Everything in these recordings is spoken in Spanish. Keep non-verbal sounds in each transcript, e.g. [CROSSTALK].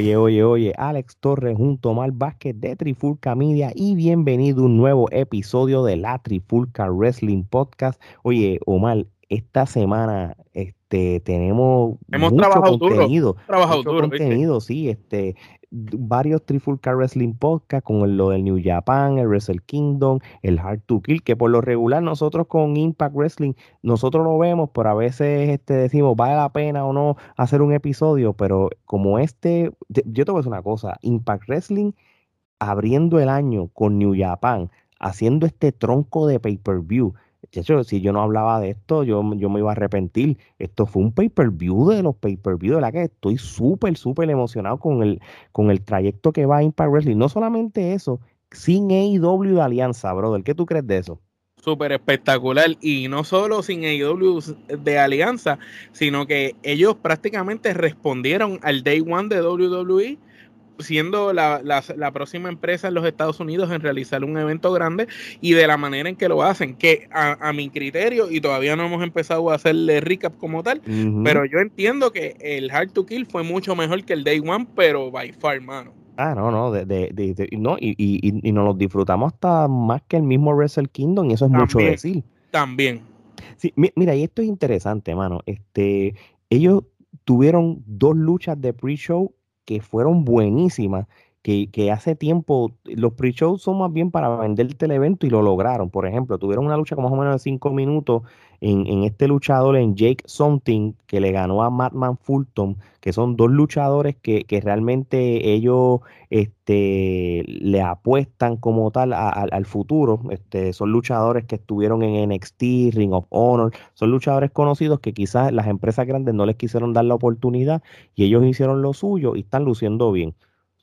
Oye, oye, oye, Alex Torres junto a Omar Vázquez de Trifulca Media y bienvenido a un nuevo episodio de la Trifulca Wrestling Podcast. Oye, Omar, esta semana este, tenemos Hemos mucho trabajado contenido, duro. Trabajado mucho duro, ¿viste? contenido, sí, este, varios Trifulca Wrestling Podcast con el- lo del New Japan, el Wrestle Kingdom, el Hard to Kill, que por lo regular nosotros con Impact Wrestling, nosotros lo vemos, pero a veces este, decimos, vale la pena o no hacer un episodio, pero como este, te- yo te voy a decir una cosa, Impact Wrestling abriendo el año con New Japan, haciendo este tronco de pay-per-view. Chacho, si yo no hablaba de esto, yo, yo me iba a arrepentir. Esto fue un pay-per-view de los pay-per-view, de la que estoy súper, súper emocionado con el, con el trayecto que va Impact Wrestling. No solamente eso, sin AEW de Alianza, brother. ¿Qué tú crees de eso? Súper espectacular. Y no solo sin AEW de Alianza, sino que ellos prácticamente respondieron al Day One de WWE, siendo la, la- la próxima empresa en los Estados Unidos en realizar un evento grande y de la manera en que lo hacen, que a, a mi criterio, y todavía no hemos empezado a hacerle recap como tal, pero yo entiendo que el Hard to Kill fue mucho mejor que el Day One, pero by far, mano. Ah, no, no, de, de- de- de- no y, y, y- nos los disfrutamos hasta más que el mismo Wrestle Kingdom, y eso es mucho También. decir. También. Sí, mi- mira, y esto es interesante, mano. Este, ellos tuvieron dos luchas de pre-show que fueron buenísimas, que, hace tiempo, los pre-shows son más bien para venderte el evento y lo lograron. Por ejemplo, tuvieron una lucha como más o menos de cinco minutos en, en este luchador, en Jake Something, que le ganó a Madman Fulton, que son dos luchadores que, que realmente ellos este, le apuestan como tal a- al futuro. Este, son luchadores que estuvieron en NXT, Ring of Honor, son luchadores conocidos que quizás las empresas grandes no les quisieron dar la oportunidad y ellos hicieron lo suyo y están luciendo bien.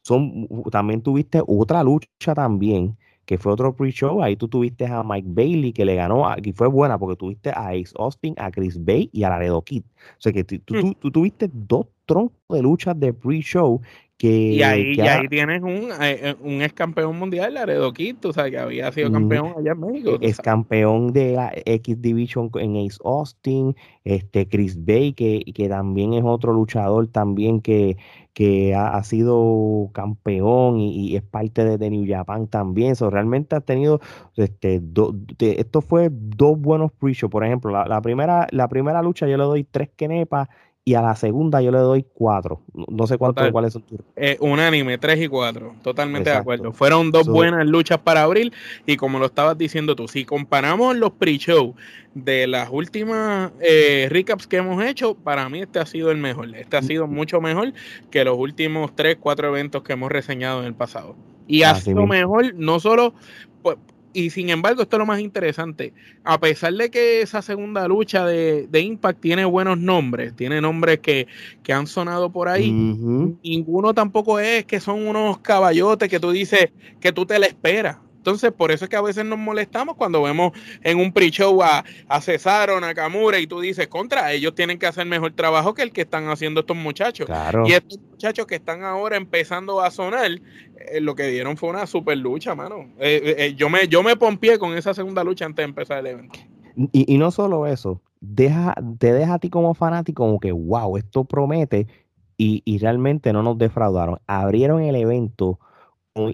Son, también tuviste otra lucha también, que fue otro pre-show, ahí tú tuviste a Mike Bailey que le ganó, a- y fue buena porque tuviste a Ace Austin, a Chris Bay y a Laredo Kid. O sea que tú, tú- tú- tú tuviste dos troncos de luchas de pre-show que, Y ahí, que y ahí tienes un, eh, eh, un ex campeón mundial, Laredo Kid, tú sabes que había sido campeón allá en México. tú es campeón de la X Division en Ace Austin, este Chris Bay, que, que también es otro luchador también que, que ha, ha sido campeón y, y es parte de, de New Japan también. So, realmente ha tenido, este, do- de- esto fue dos buenos pre-shows. Por ejemplo, la, la primera, la primera lucha yo le doy tres kenepas y a la segunda yo le doy cuatro. No, sé cuántos Total. cuáles son tus. Eh, unánime, 3 y 4, totalmente de acuerdo. Fueron dos So- buenas luchas para abril y como lo estabas diciendo tú, si comparamos los pre-show de las últimas eh, recaps que hemos hecho, para mí este ha sido el mejor. Este ha sido mucho mejor que los últimos 3, 4 eventos que hemos reseñado en el pasado. Y ha sido mejor no solo... y sin embargo, esto es lo más interesante. A pesar de que esa segunda lucha de, de Impact tiene buenos nombres, tiene nombres que, que han sonado por ahí, ninguno tampoco es que son unos caballotes que tú dices que tú te la esperas. Entonces, por eso es que a veces nos molestamos cuando vemos en un pre-show a, a Cesaro, Nakamura, y tú dices, contra, ellos tienen que hacer mejor trabajo que el que están haciendo estos muchachos. Claro. Y estos muchachos que están ahora empezando a sonar, eh, lo que dieron fue una super lucha, mano. Eh, eh, yo, me, yo me pompié con esa segunda lucha antes de empezar el evento. Y, y no solo eso, deja, te deja a ti como fanático como que, wow, esto promete y, y realmente no nos defraudaron. Abrieron el evento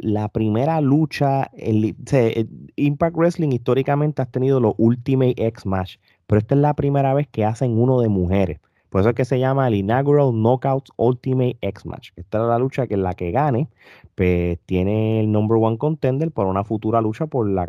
la primera lucha, el, el Impact Wrestling históricamente has tenido los Ultimate X Match, pero esta es la primera vez que hacen uno de mujeres. Por eso es que se llama el Inaugural Knockouts Ultimate X Match. Esta es la lucha que la que gane, pues tiene el number one contender para una futura lucha por la,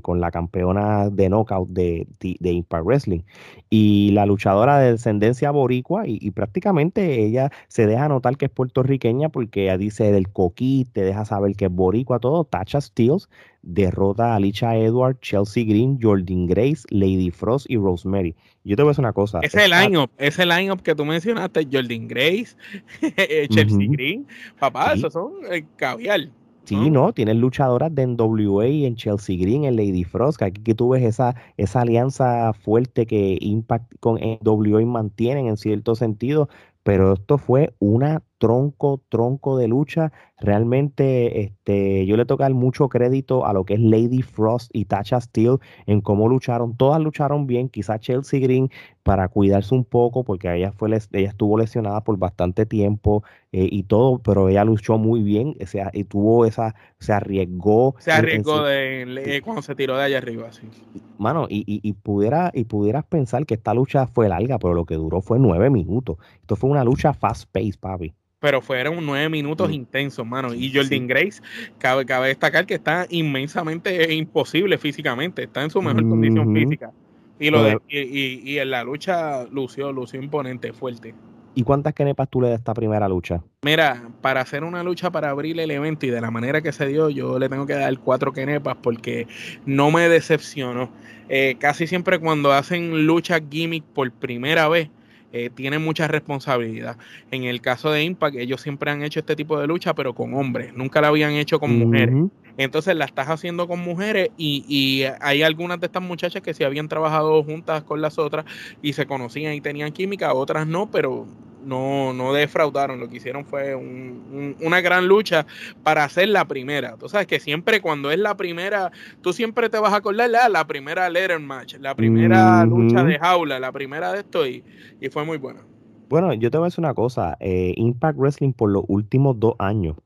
con la campeona de knockout de, Impact Wrestling. Y la luchadora de descendencia boricua, y, prácticamente ella se deja notar que es puertorriqueña porque dice del coquí, te deja saber que es boricua, todo. Tasha Steels derrota a Alicia Edward, Chelsea Green, Jordan Grace, Lady Frost y Rosemary. Yo te voy a decir una cosa. Ese line-up, ese line-up que tú mencionaste, Jordan Grace, [LAUGHS] Chelsea. Green, papá, Sí. esos son el caviar. Sí, ¿no? ¿no? Tienes luchadoras de NWA en Chelsea Green, en Lady Frost, que aquí que tú ves esa, esa alianza fuerte que Impact con NWA mantienen en cierto sentido, pero esto fue una tronco, tronco de lucha. Realmente este, yo le toca mucho crédito a lo que es Lady Frost y Tasha Steele en cómo lucharon. Todas lucharon bien, quizás Chelsea Green para cuidarse un poco, porque ella, fue, ella estuvo lesionada por bastante tiempo eh, y todo, pero ella luchó muy bien o sea, y tuvo esa, se arriesgó. Se arriesgó de, cuando se tiró de allá arriba, sí. Mano, y, y, y, pudiera, y pudieras pensar que esta lucha fue larga, pero lo que duró fue nueve minutos. Esto fue una lucha fast pace, papi pero fueron nueve minutos mm. intensos, mano. Y Jordan Grace, cabe, cabe destacar que está inmensamente imposible físicamente, está en su mejor condición física. Y, lo de, y, y, en la lucha lució, lució imponente, fuerte. ¿Y cuántas kenepas tú le das a esta primera lucha? Mira, para hacer una lucha para abrir el evento y de la manera que se dio, yo le tengo que dar cuatro kenepas porque no me decepcionó. Eh, casi siempre cuando hacen lucha gimmick por primera vez, eh, tienen mucha responsabilidad. En el caso de Impact, ellos siempre han hecho este tipo de lucha, pero con hombres, nunca la habían hecho con mujeres. Entonces la estás haciendo con mujeres y, y, hay algunas de estas muchachas que se habían trabajado juntas con las otras y se conocían y tenían química, otras no, pero no, no defraudaron. Lo que hicieron fue una gran lucha para hacer la primera. Tú sabes que siempre cuando es la primera, tú siempre te vas a acordar la, la primera letter match, la primera lucha de jaula, la primera de esto y, fue muy buena. Bueno, yo te voy a decir una cosa. Eh, Impact Wrestling por los últimos dos años,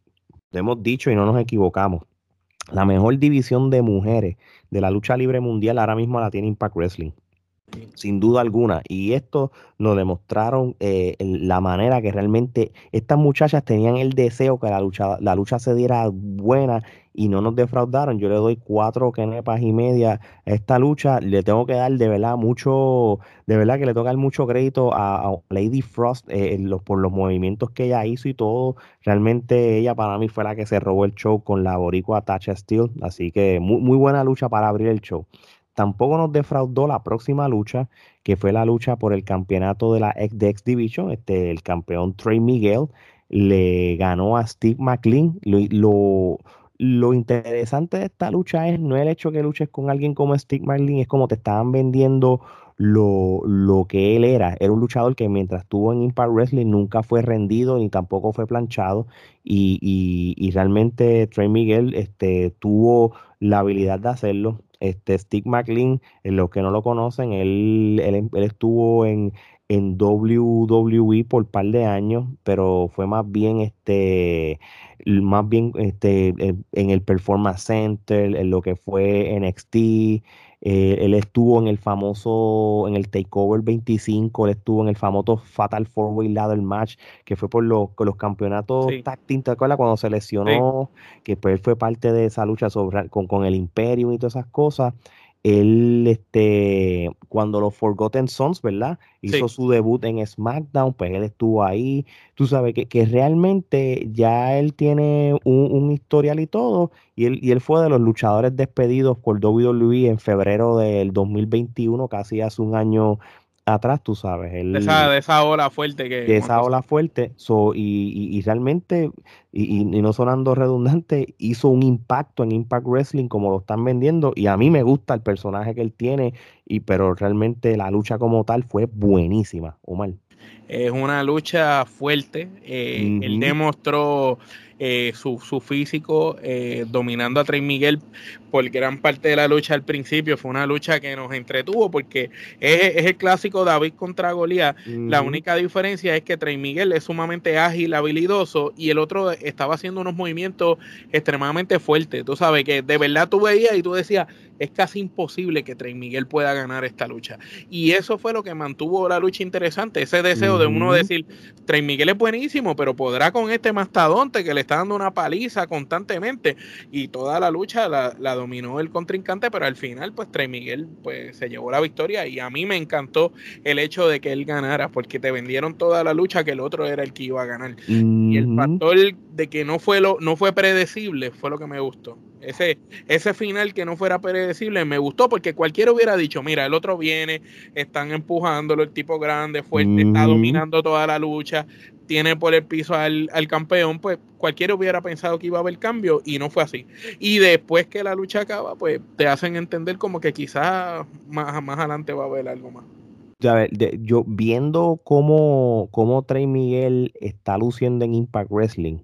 lo hemos dicho y no nos equivocamos. La mejor división de mujeres de la lucha libre mundial ahora mismo la tiene Impact Wrestling sin duda alguna. Y esto nos demostraron eh, la manera que realmente estas muchachas tenían el deseo que la lucha, la lucha se diera buena y no nos defraudaron. Yo le doy cuatro kenepas y media a esta lucha. Le tengo que dar de verdad mucho, de verdad que le dar mucho crédito a, Lady Frost eh, por los movimientos que ella hizo y todo. Realmente ella para mí fue la que se robó el show con la boricua Tasha Steel. Así que muy, muy buena lucha para abrir el show. Tampoco nos defraudó la próxima lucha, que fue la lucha por el campeonato de la X Division. Este, el campeón Trey Miguel le ganó a Steve McLean. Lo, lo, interesante de esta lucha es no el hecho que luches con alguien como Steve McLean, es como te estaban vendiendo lo, lo, que él era. Era un luchador que mientras estuvo en Impact Wrestling nunca fue rendido ni tampoco fue planchado. Y, y, y realmente Trey Miguel este, tuvo la habilidad de hacerlo. Este Steve McLean, en los que no lo conocen, él, él, estuvo en, en WWE por un par de años, pero fue más bien este más bien este en el Performance Center, en lo que fue NXT, eh, él estuvo en el famoso, en el Takeover 25, él estuvo en el famoso Fatal Four Way Ladder Match, que fue por los, los campeonatos sí. tag ¿te acuerdas? Cuando se lesionó, que pues él fue parte de esa lucha sobre, con, con el Imperio y todas esas cosas él, este, cuando los Forgotten Sons, ¿verdad? Hizo su debut en SmackDown, pues él estuvo ahí. Tú sabes que, que realmente ya él tiene un, historial y todo, y él, y él fue de los luchadores despedidos por WWE en febrero del 2021, casi hace un año atrás, tú sabes. de, esa, de, esa, ola fuerte que... De esa ola fuerte. So, y, y, realmente, y, y, no sonando redundante, hizo un impacto en Impact Wrestling como lo están vendiendo. Y a mí me gusta el personaje que él tiene, y pero realmente la lucha como tal fue buenísima, Omar. Es una lucha fuerte. Eh, él demostró eh, su, su, físico eh, dominando a Trey Miguel por gran parte de la lucha al principio. Fue una lucha que nos entretuvo porque es, el clásico David contra Goliat. La única diferencia es que Trey Miguel es sumamente ágil, habilidoso y el otro estaba haciendo unos movimientos extremadamente fuertes. Tú sabes que de verdad tú veías y tú decías, es casi imposible que Trey Miguel pueda ganar esta lucha. Y eso fue lo que mantuvo la lucha interesante, ese deseo de uno decir, Trey Miguel es buenísimo, pero podrá con este mastodonte que le está dando una paliza constantemente. Y toda la lucha la, la dominó el contrincante, pero al final, pues Trey Miguel pues, se llevó la victoria. Y a mí me encantó el hecho de que él ganara, porque te vendieron toda la lucha que el otro era el que iba a ganar. Y el factor de que no fue, lo, no fue predecible fue lo que me gustó. Ese, ese final que no fuera predecible me gustó porque cualquiera hubiera dicho, mira, el otro viene, están empujándolo, el tipo grande, fuerte, está dominando toda la lucha, tiene por el piso al, campeón, pues cualquiera hubiera pensado que iba a haber cambio y no fue así. Y después que la lucha acaba, pues te hacen entender como que quizás más, más adelante va a haber algo más. yo viendo cómo, cómo Trey Miguel está luciendo en Impact Wrestling,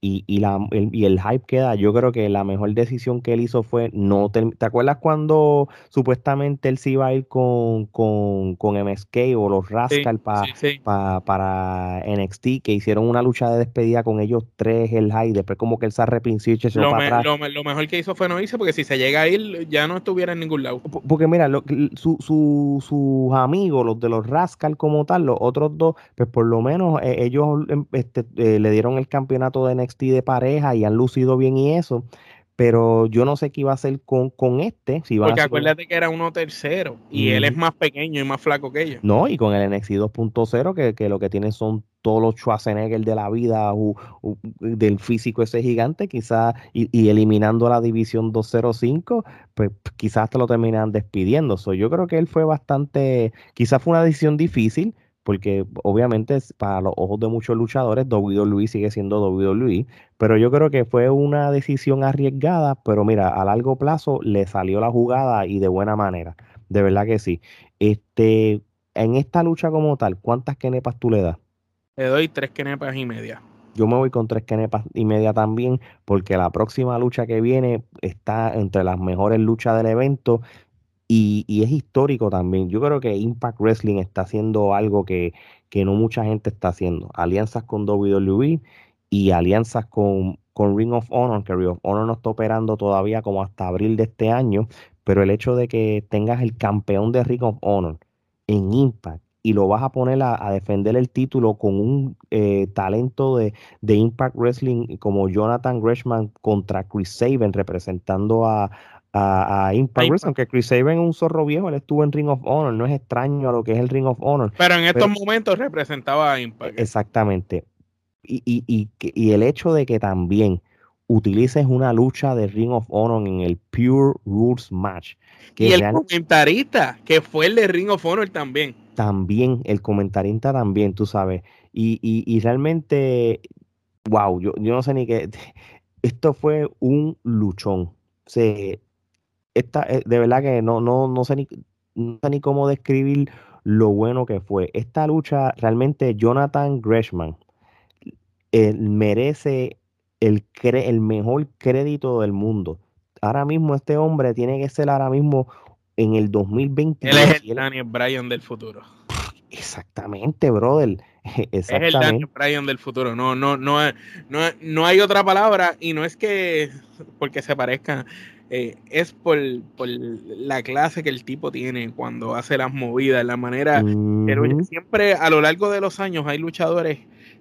y, y, la, el, y el hype que da, yo creo que la mejor decisión que él hizo fue no ¿Te acuerdas cuando supuestamente él se iba a ir con, con, con MSK o los Rascal para NXT, que hicieron una lucha de despedida con ellos tres, el hype, después como que él se arrepintió y lo, lo, mejor que hizo fue no irse, porque si se llega a ir, ya no estuviera en ningún lado. Porque mira, su, su, sus amigos, los de los Rascal como tal, los otros dos, pues por lo menos eh, ellos em, este, eh, le dieron el campeonato de NXT de pareja y han lucido bien y eso. Pero yo no sé qué iba a hacer con, con este. Si Porque acuérdate que era uno tercero y él es más pequeño y más flaco que ellos. No, y con el NXT 2.0, que, que, lo que tiene son todos los Schwarzenegger de la vida, del físico ese gigante, quizás, y, y, eliminando la división 205, pues quizás te lo terminan despidiendo. So, yo creo que él fue bastante, quizás fue una decisión difícil, porque obviamente para los ojos de muchos luchadores WWE sigue siendo WWE, pero yo creo que fue una decisión arriesgada, pero mira, a largo plazo le salió la jugada y de buena manera, de verdad que sí. Este, en esta lucha como tal, ¿cuántas kenepas tú le das? Le doy tres kenepas y media. Yo me voy con tres kenepas y media también, porque la próxima lucha que viene está entre las mejores luchas del evento y, es histórico también. Yo creo que Impact Wrestling está haciendo algo que, no mucha gente está haciendo. Alianzas con WWE y alianzas con, con Ring of Honor, que Ring of Honor no está operando todavía como hasta abril de este año, pero el hecho de que tengas el campeón de Ring of Honor en Impact y lo vas a poner a, defender el título con un eh, talento de, de, Impact Wrestling como Jonathan Gresham contra Chris Sabin representando a, a, Impact aunque Chris Sabin es un zorro viejo, él estuvo en Ring of Honor, no es extraño a lo que es el Ring of Honor. Pero en estos momentos representaba a Impact. Exactamente. Y, y, y, y, el hecho de que también utilices una lucha de Ring of Honor en el Pure Rules Match. y el comentarista, que fue el de Ring of Honor también. También, el comentarista también, tú sabes. Y, y realmente, wow, yo, yo no sé ni qué. [LAUGHS] Esto fue un luchón. Se, esta, eh, de verdad que no, no, no, sé ni, no sé ni cómo describir lo bueno que fue. Esta lucha, realmente Jonathan Gresham eh, merece el, el mejor crédito del mundo. Ahora mismo este hombre tiene que ser ahora mismo en el 2020. Él es el Daniel Bryan del futuro. Exactamente, brother. [LAUGHS] Es el Daniel Bryan del futuro. No, no, no, no, no hay otra palabra y no es que porque se parezca eh, es por, la clase que el tipo tiene cuando hace las movidas, la manera. Pero siempre a lo largo de los años hay luchadores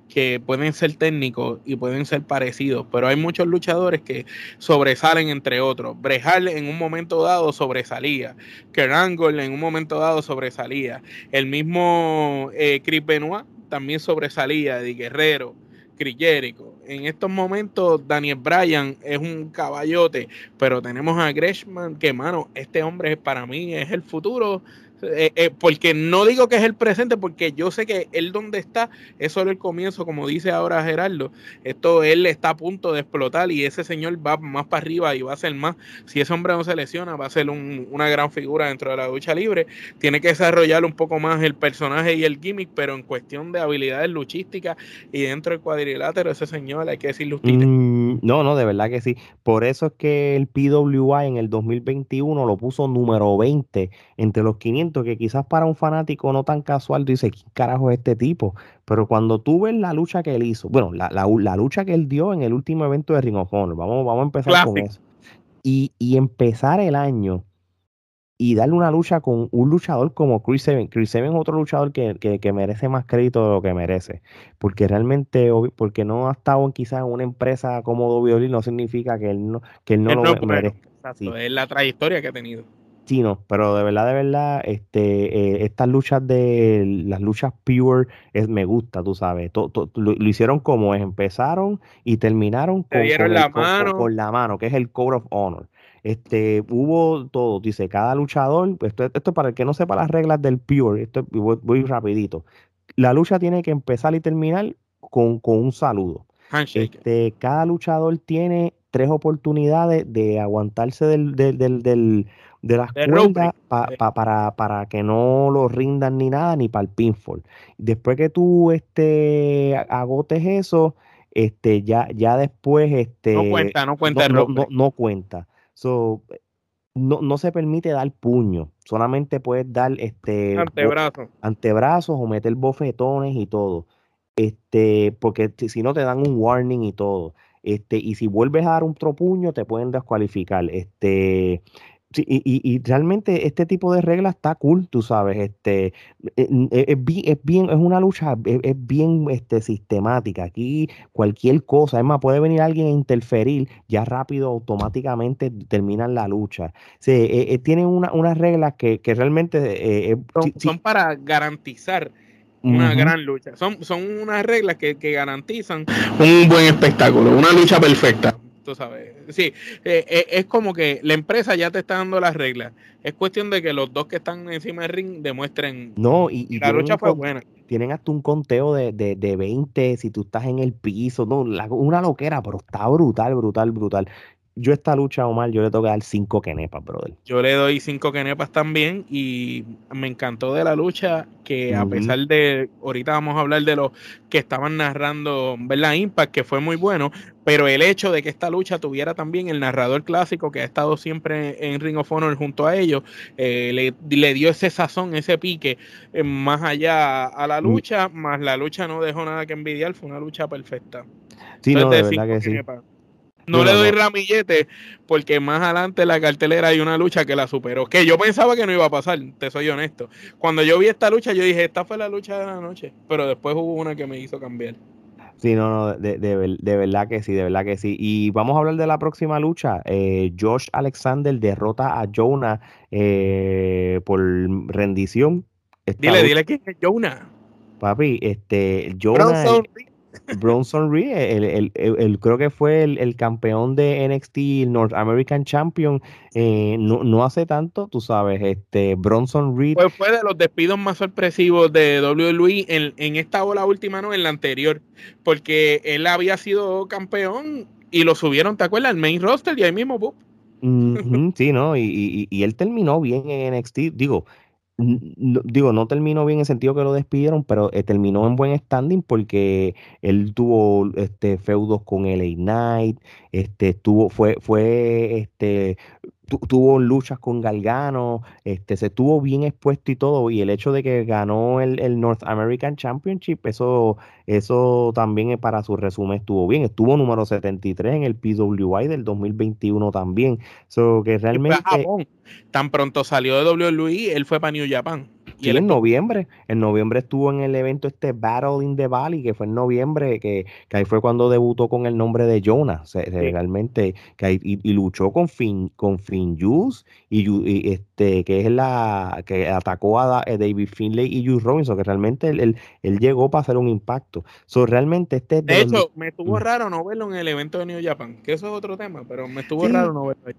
que pueden ser técnicos y pueden ser parecidos, pero hay muchos luchadores que sobresalen entre otros. Brejal en un momento dado sobresalía, Kerangol en un momento dado sobresalía, el mismo eh, Chris Benoit también sobresalía, de Guerrero. Crillérico. En estos momentos, Daniel Bryan es un caballote, pero tenemos a Greshman, que, mano, este hombre para mí es el futuro eh, eh, porque no digo que es el presente, porque yo sé que él donde está es solo el comienzo, como dice ahora Gerardo. Esto él está a punto de explotar y ese señor va más para arriba y va a ser más. Si ese hombre no se lesiona, va a ser una gran figura dentro de la lucha libre. Tiene que desarrollar un poco más el personaje y el gimmick, pero en cuestión de habilidades luchísticas y dentro del cuadrilátero, ese señor hay que decirlo mm, no, no, de verdad que sí. Por eso es que el PWI en el 2021 lo puso número 20 entre los 500 que quizás para un fanático no tan casual dice, ¿quién carajo es este tipo? Pero cuando tú ves la lucha que él hizo, bueno, la, la, lucha que él dio en el último evento de Ring of Honor, vamos, vamos a empezar con eso. Y, y, empezar el año y darle una lucha con un luchador como Chris Seven. Chris Seven es otro luchador que, que, merece más crédito de lo que merece. Porque realmente, porque no ha estado quizás en una empresa como WWE, no significa que él no, que él no lo merece. Es la trayectoria que ha tenido no, pero de verdad, de verdad, este, eh, estas luchas de las luchas pure es, me gusta, tú sabes. lo, hicieron como es, empezaron y terminaron con, la mano. Con, la mano, que es el Code of Honor. Este, hubo todo, dice, cada luchador, esto, esto para el que no sepa las reglas del pure, esto voy, rapidito. La lucha tiene que empezar y terminar con, un saludo. Este, cada luchador tiene tres oportunidades de aguantarse del, del, de las cuerdas para, para que no lo rindan ni nada, ni para el pinfall. Después que tú este, agotes eso, este, ya, ya después este, no cuenta, no cuenta no, no, cuenta. So, no, no se permite dar puño, solamente puedes dar este antebrazos, antebrazos o meter bofetones y todo. Este, porque si no te dan un warning y todo. Este, y si vuelves a dar un otro puño, te pueden descualificar. Este, y, y, realmente este tipo de reglas está cool, tú sabes, este, e, e, es, bien, es, una lucha, es, bien este, sistemática. Aquí cualquier cosa, es más, puede venir alguien a interferir, ya rápido, automáticamente terminan la lucha. Sí, e, tienen unas reglas que, que realmente... Eh, son, para garantizar una gran lucha. Son, son unas reglas que, que garantizan un buen espectáculo, una lucha perfecta tú sabes. Sí, eh, eh, es como que la empresa ya te está dando las reglas. Es cuestión de que los dos que están encima del ring demuestren. No, y, la lucha fue buena. Tienen hasta un conteo de, de, de 20 si tú estás en el piso. No, una loquera, pero está brutal, brutal, brutal yo esta lucha, Omar, yo le tengo que dar cinco kenepas, brother. Yo le doy cinco kenepas también y me encantó de la lucha que a pesar de, ahorita vamos a hablar de los que estaban narrando, ¿verdad? Impact, que fue muy bueno, pero el hecho de que esta lucha tuviera también el narrador clásico que ha estado siempre en Ring of Honor junto a ellos, eh, le, dio ese sazón, ese pique eh, más allá a la mm. lucha, más la lucha no dejó nada que envidiar, fue una lucha perfecta. Sí, no, de verdad que sí. No le doy ramillete porque más adelante en la cartelera hay una lucha que la superó. Que yo pensaba que no iba a pasar, te soy honesto. Cuando yo vi esta lucha, yo dije, esta fue la lucha de la noche. Pero después hubo una que me hizo cambiar. Sí, no, no, de, de, verdad que sí, de verdad que sí. Y vamos a hablar de la próxima lucha. Eh, Josh Alexander derrota a Jonah eh, por rendición. dile, dile que es Jonah. Papi, este, Jonah. Bronson Reed, el, creo que fue el, campeón de NXT North American Champion, eh, no, hace tanto, tú sabes, este Bronson Reed. Pues fue de los despidos más sorpresivos de WWE en, en esta ola última, no, en la anterior, porque él había sido campeón y lo subieron, ¿te acuerdas? Al main roster y ahí mismo, sí, ¿no? Y, y, él terminó bien en NXT, digo, digo, no terminó bien en el sentido que lo despidieron, pero eh, terminó en buen standing porque él tuvo este feudos con LA Knight, este tuvo, fue, fue este tuvo luchas con Galgano, este, se tuvo bien expuesto y todo, y el hecho de que ganó el, North American Championship, eso, eso también eh, para su resumen estuvo bien, estuvo número 73 en el PWI del 2021 también, so que realmente... Tan pronto salió de WWE, él fue para New Japan. Y en noviembre, en noviembre estuvo en el evento este Battle in the Valley, que fue en noviembre, que, ahí fue cuando debutó con el nombre de Jonah, realmente, que y, luchó con Finn, con Finn Juice, y, este, que es la que atacó a, eh, David Finlay y Juice Robinson, que realmente él, él, llegó para hacer un impacto. So, realmente este de, hecho, me estuvo raro no verlo en el evento de New Japan, que eso es otro tema, pero me estuvo raro no verlo ahí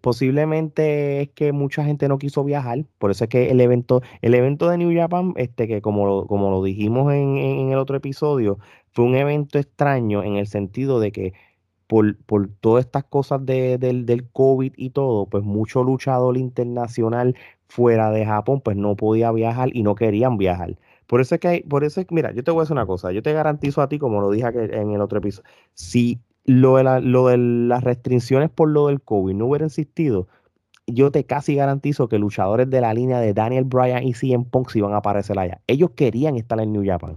posiblemente es que mucha gente no quiso viajar, por eso es que el evento, el evento de New Japan, este, que como como lo dijimos en, el otro episodio, fue un evento extraño en el sentido de que por, por todas estas cosas de, del, del COVID y todo, pues mucho luchador internacional fuera de Japón, pues no podía viajar y no querían viajar. Por eso es que hay, por eso es mira, yo te voy a decir una cosa, yo te garantizo a ti, como lo dije en el otro episodio, si lo de, lo de las restricciones por lo del COVID no hubiera existido, yo te casi garantizo que luchadores de la línea de Daniel Bryan y CM Punk se iban a aparecer allá. Ellos querían estar en New Japan.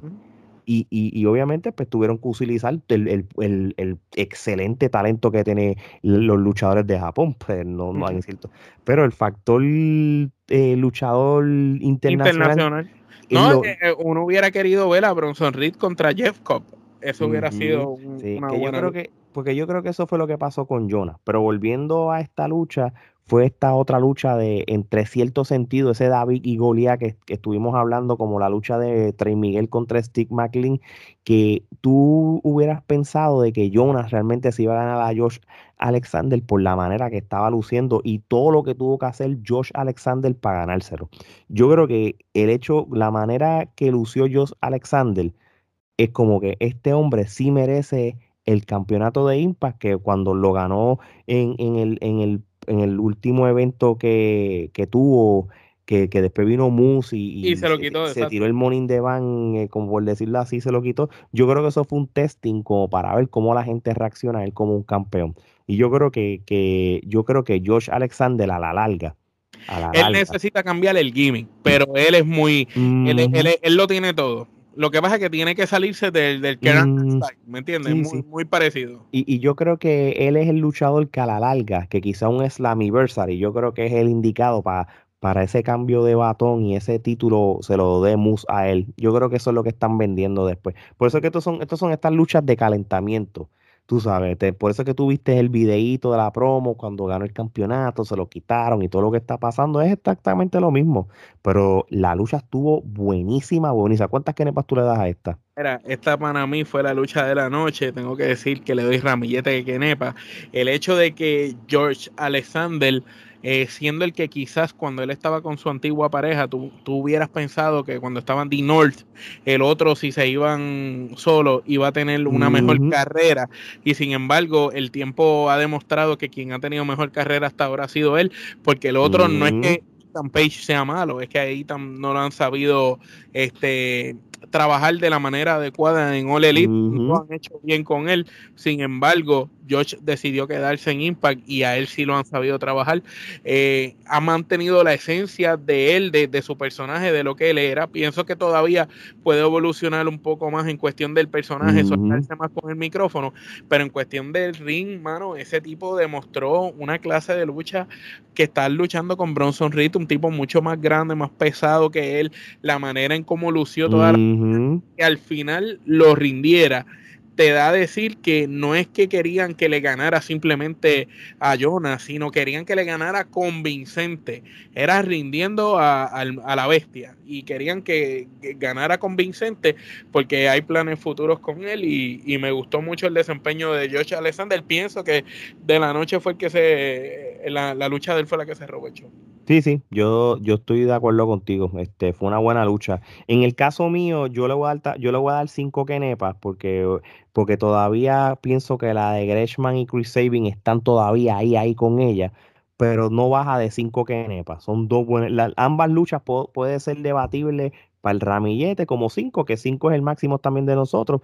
Y, y, obviamente pues tuvieron que utilizar el, excelente talento que tienen los luchadores de Japón, pues no, no hay cierto. Pero el factor eh, luchador internacional. No, eh, uno hubiera querido ver a Bronson Reed contra Jeff Cobb. Eso hubiera sido una buena... Yo creo que porque yo creo que eso fue lo que pasó con Jonas. Pero volviendo a esta lucha, fue esta otra lucha de, entre cierto sentido, ese David y Goliat que, estuvimos hablando, como la lucha de Trey Miguel contra Steve McLean, que tú hubieras pensado de que Jonas realmente se iba a ganar a Josh Alexander por la manera que estaba luciendo y todo lo que tuvo que hacer Josh Alexander para ganárselo. Yo creo que el hecho, la manera que lució Josh Alexander, es como que este hombre sí merece el campeonato de Impact, que cuando lo ganó en, el, en el en el último evento que, que tuvo, que, que, después vino Moose y, se, lo quitó, se, tiró el morning de van, eh, como por decirlo así, se lo quitó. Yo creo que eso fue un testing como para ver cómo la gente reacciona a él como un campeón. Y yo creo que, que yo creo que Josh Alexander a la larga él necesita cambiar el gimmick, pero él es muy. él, lo tiene todo. Lo que pasa es que tiene que salirse del, del mm, ¿me entiendes? muy, muy, parecido. Y, y, yo creo que él es el luchador que a la larga, que quizá un Slammiversary, yo creo que es el indicado para para ese cambio de batón y ese título se lo demos a él. Yo creo que eso es lo que están vendiendo después. Por eso es que estos son, estos son estas luchas de calentamiento. Tú sabes, por eso que tú viste el videíto de la promo cuando ganó el campeonato, se lo quitaron y todo lo que está pasando es exactamente lo mismo. Pero la lucha estuvo buenísima, buenísima. ¿Cuántas kenepas tú le das a esta? Mira, esta para mí fue la lucha de la noche. Tengo que decir que le doy ramillete de kenepa. El hecho de que George Alexander eh, siendo el que quizás cuando él estaba con su antigua pareja, tú, hubieras pensado que cuando estaban The North, el otro si se iban solo iba a tener una mejor carrera. Y sin embargo el tiempo ha demostrado que quien ha tenido mejor carrera hasta ahora ha sido él, porque el otro no es que Ethan Page sea malo, es que ahí no lo han sabido este trabajar de la manera adecuada en All Elite, lo han hecho bien con él. Sin embargo, Josh decidió quedarse en Impact y a él sí lo han sabido trabajar. Eh, ha mantenido la esencia de él, de, su personaje, de lo que él era. Pienso que todavía puede evolucionar un poco más en cuestión del personaje, soltarse más con el micrófono, pero en cuestión del ring, mano, ese tipo demostró una clase de lucha que está luchando con Bronson Reed, un tipo mucho más grande, más pesado que él, la manera en cómo lució toda la que al final lo rindiera te da a decir que no es que querían que le ganara simplemente a Jonas, sino querían que le ganara convincente. Era rindiendo a, la bestia y querían que, ganara convincente porque hay planes futuros con él y, me gustó mucho el desempeño de Josh Alexander. Pienso que de la noche fue el que se, la, la lucha de él fue la que se aprovechó. Sí, sí, yo, yo estoy de acuerdo contigo. Este, fue una buena lucha. En el caso mío, yo le voy a dar, yo le voy a dar cinco kenepas porque, porque todavía pienso que la de Greshman y Chris Sabin están todavía ahí, ahí con ella, pero no baja de cinco kenepas. Son dos buenas. ambas luchas puede ser debatible para el ramillete como cinco, que cinco es el máximo también de nosotros.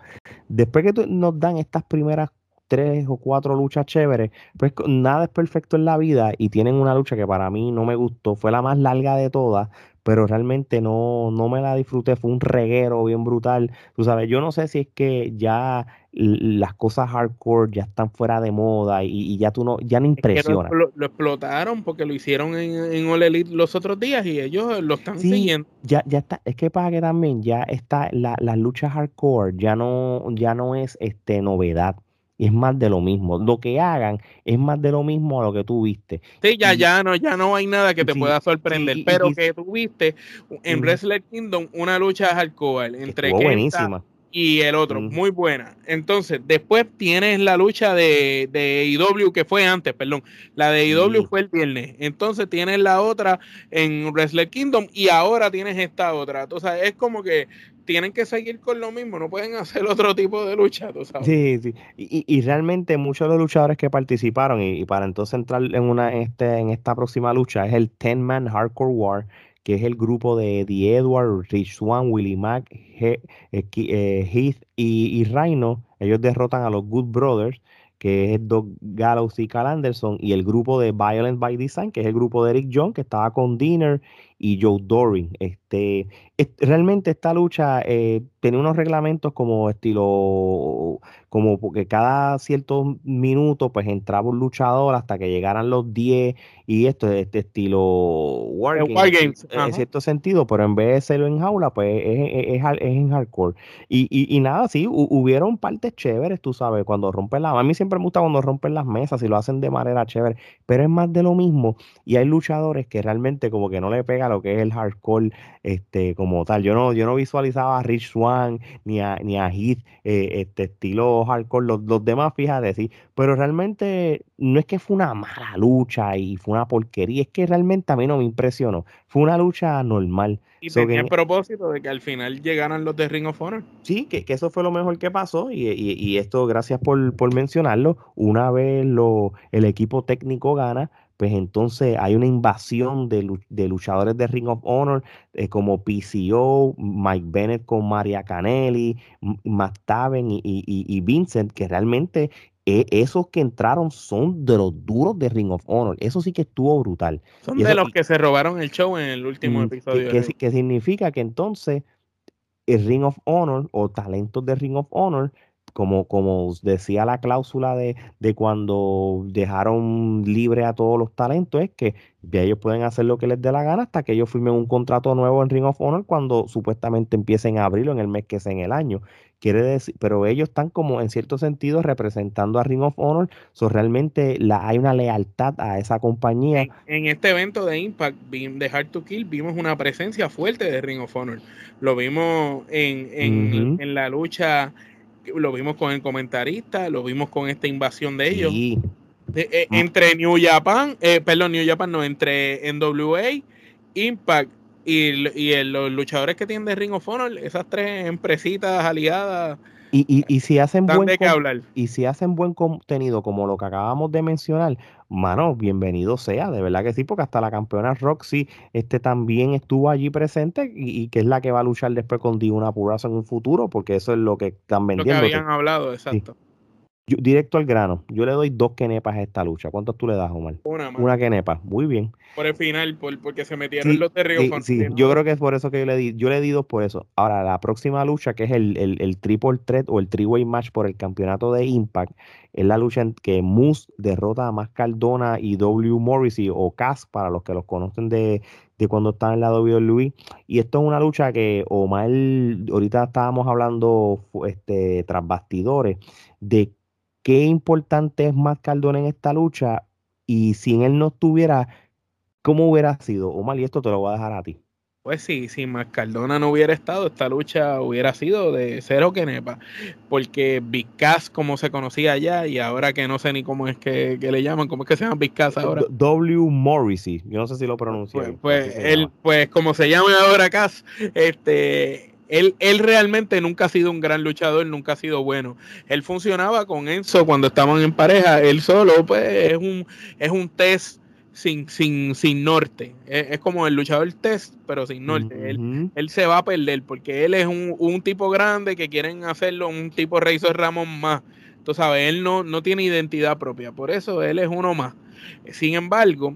Después que nos dan estas primeras tres o cuatro luchas chéveres, pues nada es perfecto en la vida y tienen una lucha que para mí no me gustó, fue la más larga de todas, pero realmente no, no me la disfruté, fue un reguero bien brutal, tú sabes, yo no sé si es que ya las cosas hardcore ya están fuera de moda y, ya tú no, ya no impresiona. lo, explotaron porque lo hicieron en, en All Elite los otros días y ellos lo están siguiendo. Ya, ya está, es que para que también ya está, la, la lucha hardcore ya no, ya no es este novedad y es más de lo mismo. Lo que hagan es más de lo mismo a lo que tú viste. Sí, ya, ya no, ya no hay nada que te pueda sorprender. pero que tú viste en Wrestle Kingdom una lucha hardcore entre buenísima. y el otro, muy buena. Entonces, después tienes la lucha de, de IW que fue antes, perdón. La de IW fue el viernes. Entonces tienes la otra en Wrestle Kingdom y ahora tienes esta otra. Entonces, es como que tienen que seguir con lo mismo, no pueden hacer [LAUGHS] otro tipo de lucha, tú sabes. Sí, sí. Y, realmente muchos de los luchadores que participaron, y, para entonces entrar en una este, en esta próxima lucha, es el Ten Man Hardcore War, que es el grupo de The Edward, Rich Swan, Willie Mack, eh, eh, Heath y, y. Ellos derrotan a los Good Brothers que es Doug Gallows y Cal Anderson, y el grupo de Violent by Design, que es el grupo de Eric John, que estaba con Dinner y Joe Doring. Este, realmente esta lucha eh, tenía unos reglamentos como estilo, como porque cada ciertos minutos pues entraba un luchador hasta que llegaran los 10 y esto es este estilo War, Games, en, cierto sentido, pero en vez de serlo en jaula pues es, en hardcore. Y, y, nada, sí, hubieron partes chéveres, tú sabes, cuando rompen la... A mí siempre me gusta cuando rompen las mesas y lo hacen de manera chévere, pero es más de lo mismo y hay luchadores que realmente como que no le lo que es el hardcore este, como tal. Yo no, yo no visualizaba a Rich Swan ni a, ni a Heath, eh, este estilo hardcore, los, los, demás, fíjate, sí, pero realmente no es que fue una mala lucha y fue una porquería, es que realmente a mí no me impresionó, fue una lucha normal. Y tenía el propósito de que al final llegaran los de Ring of Honor. Sí, que, que eso fue lo mejor que pasó y, y, y esto, gracias por, por mencionarlo, una vez lo, el equipo técnico gana, pues entonces hay una invasión de, luchadores de Ring of Honor eh, como PCO, Mike Bennett con Maria Canelli, Matt Taven y, Vincent, que realmente eh, esos que entraron son de los duros de Ring of Honor. Eso sí que estuvo brutal. Son de los que se robaron el show en el último mm, episodio. Que, significa que entonces el Ring of Honor o talentos de Ring of Honor como, como decía la cláusula de, de, cuando dejaron libre a todos los talentos, es que ellos pueden hacer lo que les dé la gana hasta que ellos firmen un contrato nuevo en Ring of Honor cuando supuestamente empiecen a abrirlo en el mes que es en el año. Quiere decir, pero ellos están como en cierto sentido representando a Ring of Honor, so realmente la, hay una lealtad a esa compañía. En, este evento de Impact, de Hard to Kill, vimos una presencia fuerte de Ring of Honor. Lo vimos en, en, en la lucha lo vimos con el comentarista, lo vimos con esta invasión de ellos. Eh, entre New Japan, eh, perdón, New Japan no, entre NWA, Impact y, y los luchadores que tienen de Ring of Honor, esas tres empresitas aliadas y, si hacen buen y si hacen buen contenido como lo que acabamos de mencionar, mano, bienvenido sea, de verdad que sí, porque hasta la campeona Roxy este también estuvo allí presente y, que es la que va a luchar después con Diuna Purazo en un futuro, porque eso es lo que están vendiendo. Lo que habían hablado, exacto directo al grano, yo le doy dos kenepas a esta lucha. ¿Cuántos tú le das, Omar? Una, Una kenepa, muy bien. Por el final, porque se metieron los de Sí, yo creo que es por eso que yo le di, yo le di dos por eso. Ahora, la próxima lucha, que es el, el, triple threat o el three-way match por el campeonato de Impact, es la lucha en que Moose derrota a Más Cardona y W. Morrissey o Cass, para los que los conocen de, de cuando estaba en la WWE. Y esto es una lucha que Omar, ahorita estábamos hablando este, tras bastidores, de qué importante es Matt Cardona en esta lucha y si él no estuviera, ¿cómo hubiera sido? Omar, y esto te lo voy a dejar a ti. Pues sí, si Matt Cardona no hubiera estado, esta lucha hubiera sido de cero que nepa. Porque Cass, como se conocía allá, y ahora que no sé ni cómo es que, le llaman, ¿cómo es que se llama Cass ahora? W. Morrissey, yo no sé si lo pronuncio. Pues, pues, él, pues como se llama ahora Cass, este, él, él, realmente nunca ha sido un gran luchador, nunca ha sido bueno. Él funcionaba con Enzo cuando estaban en pareja. Él solo, pues, es un, es un test sin, sin, sin norte. Es, como el luchador test, pero sin norte. él, él, se va a perder porque él es un, un, tipo grande que quieren hacerlo un tipo Razor Ramón más. Tú sabes, él no, no tiene identidad propia. Por eso él es uno más. Sin embargo,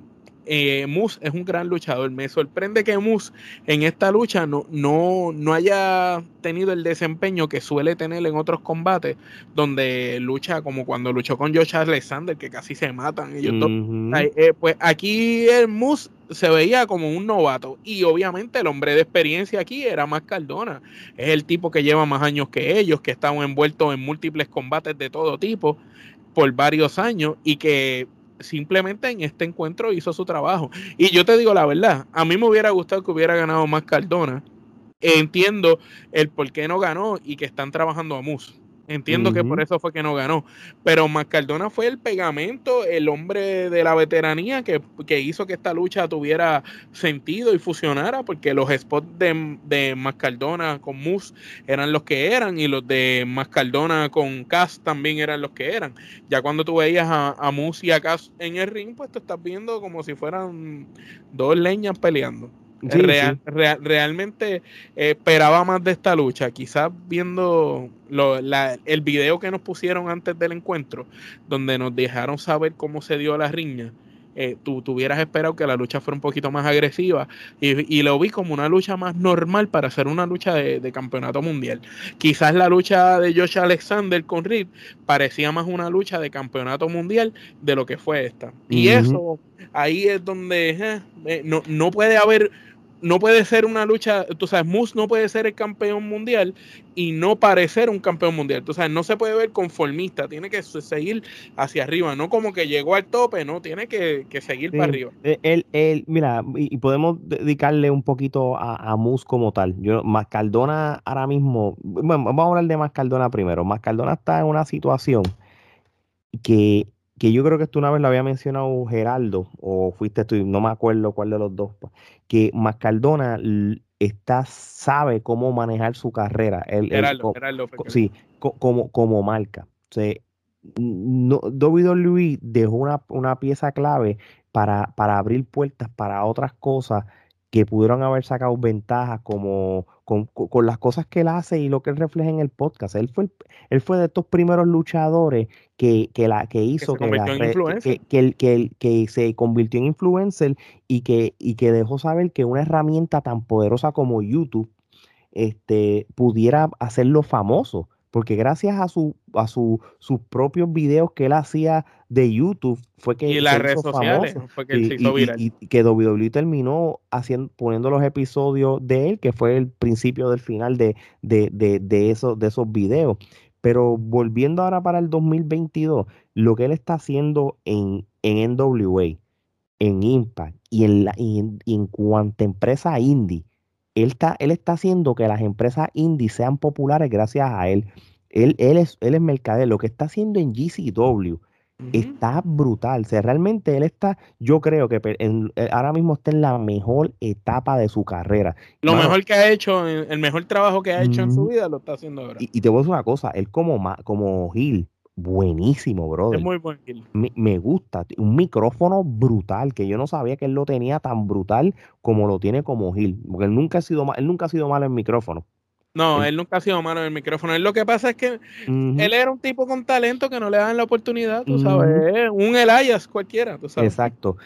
eh, Moose es un gran luchador. Me sorprende que Moose en esta lucha no, no, no haya tenido el desempeño que suele tener en otros combates, donde lucha como cuando luchó con Josh Alexander, que casi se matan. Eh, pues aquí el Moose se veía como un novato y obviamente el hombre de experiencia aquí era más Cardona. Es el tipo que lleva más años que ellos, que están envueltos en múltiples combates de todo tipo por varios años y que simplemente en este encuentro hizo su trabajo. Y yo te digo la verdad, a mí me hubiera gustado que hubiera ganado más Cardona. Entiendo el por qué no ganó y que están trabajando a Mus. Entiendo que por eso fue que no ganó. Pero Mascardona fue el pegamento, el hombre de la veteranía que, hizo que esta lucha tuviera sentido y fusionara, porque los spots de, de Mascardona con Mus eran los que eran y los de Mascardona con Cass también eran los que eran. Ya cuando tú veías a, a Mus y a Cass en el ring, pues te estás viendo como si fueran dos leñas peleando realmente eh, esperaba más de esta lucha. Quizás viendo el video que nos pusieron antes del encuentro, donde nos dejaron saber cómo se dio la riña. Eh, tú hubieras esperado que la lucha fuera un poquito más agresiva y, lo vi como una lucha más normal para hacer una lucha de, campeonato mundial. Quizás la lucha de Josh Alexander con Reed parecía más una lucha de campeonato mundial de lo que fue esta. Y eso, ahí es donde eh, no, no puede haber no puede ser una lucha, tú sabes, Moose no puede ser el campeón mundial y no parecer un campeón mundial. Tú sabes, no se puede ver conformista, tiene que seguir hacia arriba, no como que llegó al tope, no, tiene que, seguir para arriba. Él, eh, él, mira, y, podemos dedicarle un poquito a, a Moose como tal. Yo, Mascardona ahora mismo, bueno, vamos a hablar de Mascardona primero. Mascardona está en una situación que que yo creo que esto una vez lo había mencionado Geraldo, o fuiste tú, no me acuerdo cuál de los dos, pues, que Mascardona está, sabe cómo manejar su carrera. Geraldo, sí, como, como marca. O sea, no, WWE dejó una, una, pieza clave para, para abrir puertas para otras cosas que pudieron haber sacado ventajas como con, las cosas que él hace y lo que él refleja en el podcast. Él fue, él fue de estos primeros luchadores que, que, la, que hizo que, que, que, que, se convirtió en influencer y que, y que dejó saber que una herramienta tan poderosa como YouTube este, pudiera hacerlo famoso porque gracias a su a su, sus propios videos que él hacía de YouTube fue que y las redes sociales fue que se hizo viral. Y, que WWE terminó haciendo poniendo los episodios de él que fue el principio del final de, de, de, de, esos, de esos videos pero volviendo ahora para el 2022 lo que él está haciendo en, en NWA en Impact y en, la, y en, y en cuanta empresa indie él está, él está haciendo que las empresas indie sean populares gracias a él. Él, él, es, él es mercader. Lo que está haciendo en GCW está brutal. O sea, realmente él está, yo creo que eh, ahora mismo está en la mejor etapa de su carrera. Lo mejor que ha hecho, el mejor trabajo que ha hecho en su vida lo está haciendo ahora. Y, te voy a decir una cosa, él como, como Gil, buenísimo, brother. Es muy buen me, gusta. Un micrófono brutal, que yo no sabía que él lo tenía tan brutal como lo tiene como Gil. Porque él nunca ha sido, él nunca ha sido malo en micrófono. No, él, nunca ha sido malo en el micrófono. Él lo que pasa es que él era un tipo con talento que no le dan la oportunidad, tú sabes. Un Elias cualquiera, tú sabes. Exacto.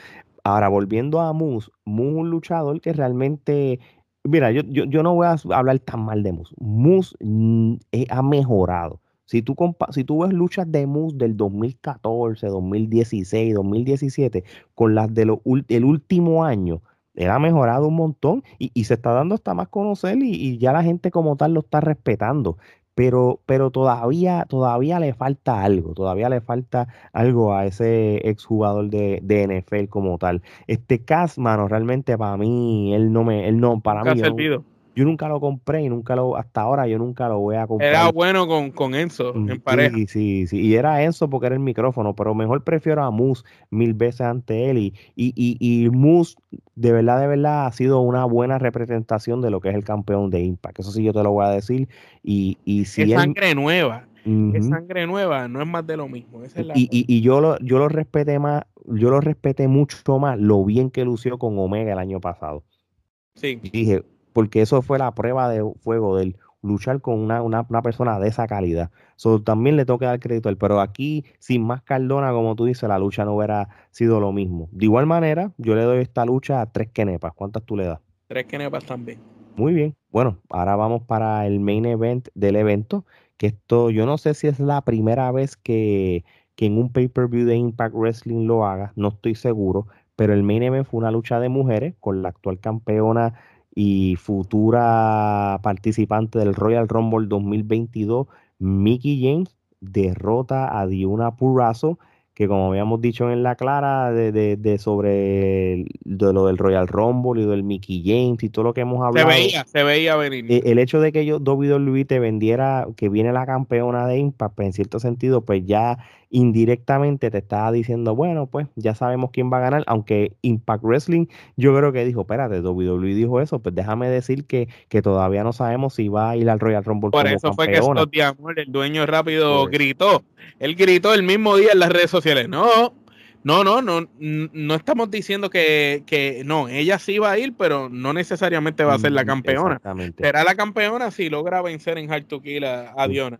Ahora, volviendo a Moose, Moose un luchador que realmente Mira, yo, yo, yo, no voy a hablar tan mal de Moose. Moose mm, eh, ha mejorado. Si tú, si tú ves luchas de Moose del 2014, 2016, 2017, con las del el último año, él ha mejorado un montón y, se está dando hasta más conocer y, ya la gente como tal lo está respetando. Pero, pero todavía, todavía le falta algo, todavía le falta algo a ese exjugador de, de NFL como tal. Este Cas, mano, realmente para mí, él no me, él no, para mí. Yo nunca lo compré y nunca lo, hasta ahora yo nunca lo voy a comprar. Era bueno con, con Enzo mm, en pareja. Sí, sí, sí. Y era Enzo porque era el micrófono, pero mejor prefiero a Moose mil veces ante él. Y, y, y, y Moose, de verdad, de verdad, ha sido una buena representación de lo que es el campeón de Impact. Eso sí yo te lo voy a decir. Y, y si es sangre nueva. Es sangre nueva, no es más de lo mismo. y, y, y, yo lo, yo lo respeté más, yo lo respeté mucho más lo bien que lució con Omega el año pasado. Sí. dije, porque eso fue la prueba de fuego del luchar con una, una, persona de esa calidad. So, también le toca dar crédito a él, pero aquí, sin más Cardona, como tú dices, la lucha no hubiera sido lo mismo. De igual manera, yo le doy esta lucha a tres kenepas. ¿Cuántas tú le das? Tres kenepas también. Muy bien. Bueno, ahora vamos para el main event del evento, que esto, yo no sé si es la primera vez que, que en un pay-per-view de Impact Wrestling lo haga, no estoy seguro, pero el main event fue una lucha de mujeres con la actual campeona y futura participante del Royal Rumble 2022, Mickey James, derrota a Diuna Purrazzo que como habíamos dicho en la clara de, de, sobre de lo del Royal Rumble y del Mickey James y todo lo que hemos hablado. Se veía, se veía venir. Eh, el, hecho de que yo WWE te vendiera que viene la campeona de Impact, pues en cierto sentido, pues ya indirectamente te estaba diciendo, bueno, pues ya sabemos quién va a ganar, aunque Impact Wrestling yo creo que dijo, espérate, WWE dijo eso, pues déjame decir que, que todavía no sabemos si va a ir al Royal Rumble Por eso fue que Scott el dueño rápido, gritó. Él gritó el mismo día en las redes sociales, no, no, no, no, no estamos diciendo que, que, no, ella sí va a ir, pero no necesariamente va a ser la mm, campeona. Será la campeona si logra vencer en Hard to Kill a, Diona.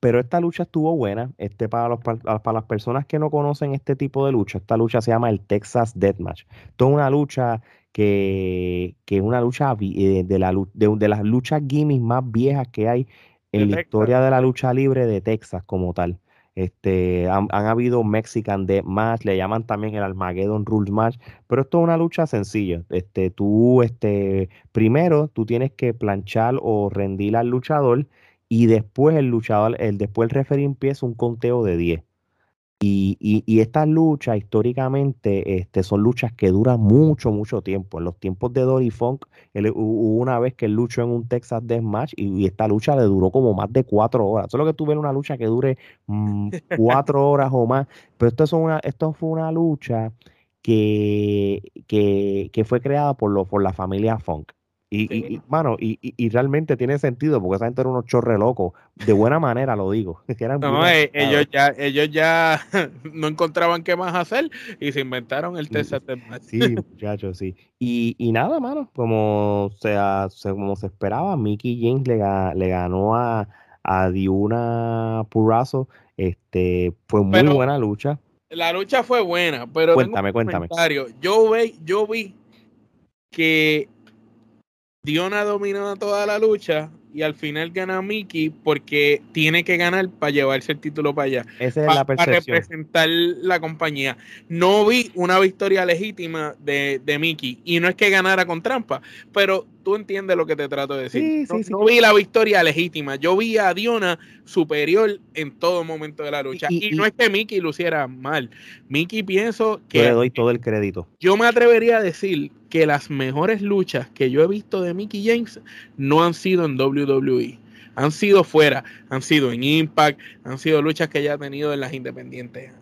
Pero esta lucha estuvo buena. Este, para, los, para las personas que no conocen este tipo de lucha, esta lucha se llama el Texas Deathmatch. Toda una lucha que, que es una lucha eh, de, la, de, las luchas gimmicks más viejas que hay en la historia de la lucha libre de Texas como tal. Este, han, habido Mexican Death Match, le llaman también el Armageddon Rules Match, pero esto es una lucha sencilla. Este, tú, este, primero, tú tienes que planchar o rendir al luchador y después el luchador, el, después el referee empieza un conteo de 10. Y, y, y, estas luchas históricamente este, son luchas que duran mucho, mucho tiempo. En los tiempos de Dory Funk, hubo una vez que él luchó en un Texas Deathmatch y, y esta lucha le duró como más de cuatro horas. Solo que tuve una lucha que dure mm, [LAUGHS] cuatro horas o más. Pero esto, es una, esto fue una lucha que, que, que fue creada por, lo, por la familia Funk. Y, y, mano, y, y, realmente tiene sentido porque esa gente era unos chorre locos. De buena manera lo digo. [LAUGHS] no, eh, ellos ya, ellos ya [LAUGHS] no encontraban qué más hacer y se inventaron el Texas Sí, [LAUGHS] muchachos, sí. Y, y nada, mano, como se, como se esperaba, Mickey James le, le ganó a, a Diuna Purrazo. Este, fue muy buena lucha. La lucha fue buena, pero. Cuéntame, cuéntame. Yo vi, yo vi que Diona dominó toda la lucha y al final gana Mickey porque tiene que ganar para llevarse el título para allá. Esa es la Para representar la compañía. No vi una victoria legítima de, de, Mickey y no es que ganara con trampa, pero tú entiendes lo que te trato de decir. no, vi la victoria legítima. Yo vi a Diona superior en todo momento de la lucha. Y, no es que Mickey luciera mal. Mickey pienso que... le doy todo el crédito. Yo me atrevería a decir que las mejores luchas que yo he visto de Mickey James no han sido en WWE. Han sido fuera, han sido en Impact, han sido luchas que ella ha tenido en las independientes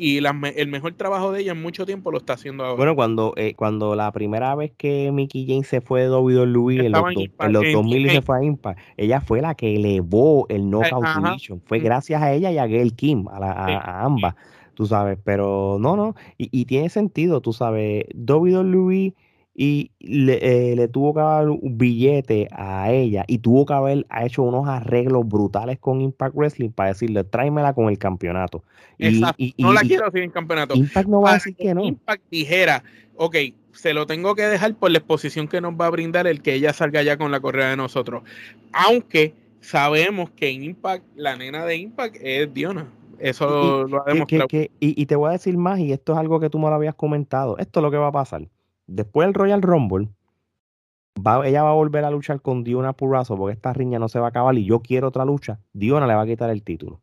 y el mejor trabajo de ella en mucho tiempo lo está haciendo ahora. Bueno, cuando, eh, cuando la primera vez que Mickey James se fue de WWE en los, en los 2000 y se fue a Impact, ella fue la que elevó el Knockout Division. Fue gracias a ella y a Gail Kim, a, a, ambas, tú sabes. Pero no, no, y, y tiene sentido, tú sabes, WWE y le, eh, le, tuvo que dar un billete a ella y tuvo que haber hecho unos arreglos brutales con Impact Wrestling para decirle, tráemela con el campeonato. Y, no la quiero sin campeonato. Impact no va a decir que no. Impact dijera, ok, se lo tengo que dejar por la exposición que nos va a brindar el que ella salga ya con la correa de nosotros. Aunque sabemos que en Impact, la nena de Impact es Diona. Eso lo ha demostrado. y te voy a decir más, y esto es algo que tú me lo habías comentado. Esto es lo que va a pasar después del Royal Rumble, ella va a volver a luchar con Diona Purrazzo porque esta riña no se va a acabar y yo quiero otra lucha. Diona le va a quitar el título.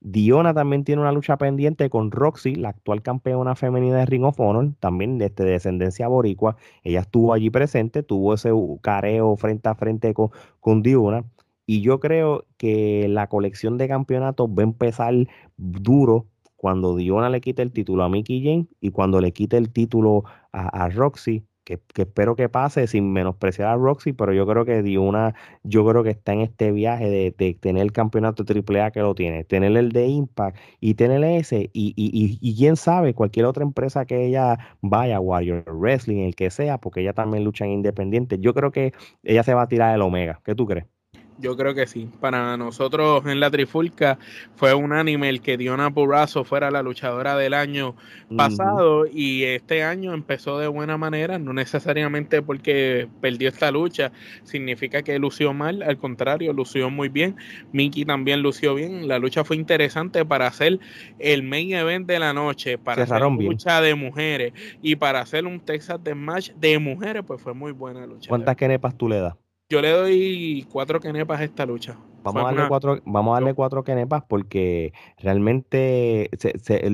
Diona también tiene una lucha pendiente con Roxy, la actual campeona femenina de Ring of Honor, también de, este, descendencia boricua. Ella estuvo allí presente, tuvo ese careo frente a frente con, con Diona. Y yo creo que la colección de campeonatos va a empezar duro cuando Diona le quite el título a Mickey James y cuando le quite el título a, Roxy, que, espero que pase sin menospreciar a Roxy, pero yo creo que Diona, yo creo que está en este viaje de, tener el campeonato AAA que lo tiene, tener el de Impact y tener ese, y, y, y, quién sabe, cualquier otra empresa que ella vaya, Warrior Wrestling, el que sea, porque ella también lucha en independiente, yo creo que ella se va a tirar el Omega. ¿Qué tú crees? Yo creo que sí. Para nosotros en la Trifulca fue unánime el que Diona Purrazzo fuera la luchadora del año pasado y este año empezó de buena manera, no necesariamente porque perdió esta lucha, significa que lució mal, al contrario, lució muy bien. Miki también lució bien. La lucha fue interesante para hacer el main event de la noche, para hacer una lucha de mujeres y para hacer un Texas de match de mujeres, pues fue muy buena lucha. ¿Cuántas kenepas tú le das? Yo le doy cuatro kenepas a esta lucha. Vamos a, darle cuatro, vamos a darle cuatro kenepas porque realmente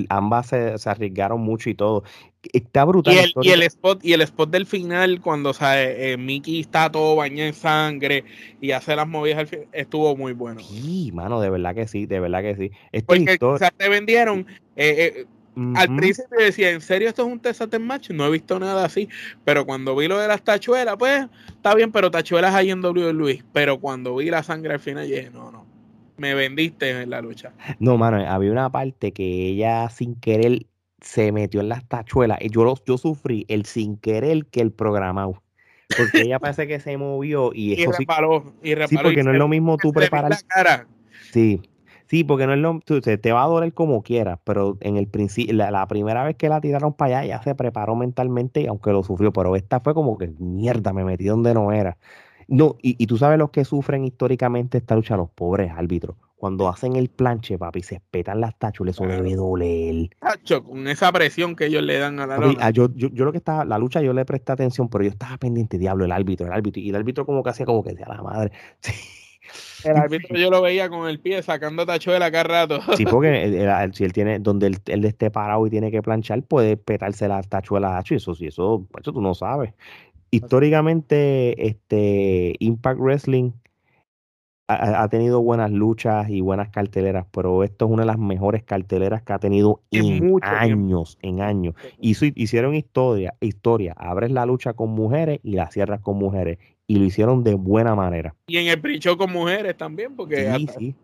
ambas se, arriesgaron mucho y todo. Está brutal. Y el, spot, y el spot del final, cuando eh, Mickey está todo bañado en sangre y hace las movidas al final, estuvo muy bueno. Sí, mano, de verdad que sí, de verdad que sí. porque o sea, te vendieron. Eh, eh, al principio decía, ¿en serio esto es un Texas Match? No he visto nada así. Pero cuando vi lo de las tachuelas, pues está bien, pero tachuelas hay en WWE. Pero cuando vi la sangre al final, dije, no, no. Me vendiste en la lucha. No, mano, había una parte que ella sin querer se metió en las tachuelas. Y yo, yo sufrí el sin querer que el programado. Porque ella [LAUGHS] parece que se movió y, eso sí, y Sí, porque no es lo mismo tú preparar. La cara. Sí, Sí, porque no es lo, tú, te va a doler como quieras, pero en el principio, la, primera vez que la tiraron para allá, ya se preparó mentalmente, aunque lo sufrió, pero esta fue como que mierda, me metí donde no era. No, y, tú sabes los que sufren históricamente esta lucha, los pobres árbitros. Cuando hacen el planche, papi, se espetan las tachulas, eso debe doler. Tacho, con esa presión que ellos le dan a la ah, yo, yo, yo, lo que estaba, la lucha yo le presté atención, pero yo estaba pendiente, diablo, el árbitro, el árbitro, y el árbitro como que hacía como que sea la madre. [LAUGHS] Sí. El árbitro yo lo veía con el pie sacando tachuela cada rato. [LAUGHS] Sí, porque [LAUGHS] si él tiene, donde él, esté parado y tiene que planchar, puede petarse la tachuela a eso, sí, eso, eso tú no sabes. Históricamente, este Impact Wrestling ha, tenido buenas luchas y buenas carteleras, pero esto es una de las mejores carteleras que ha tenido en, años, en años. Y hicieron historia, historia, abres la lucha con mujeres y la cierras con mujeres y lo hicieron de buena manera. Y en el pre con mujeres también, porque... Sí, sí.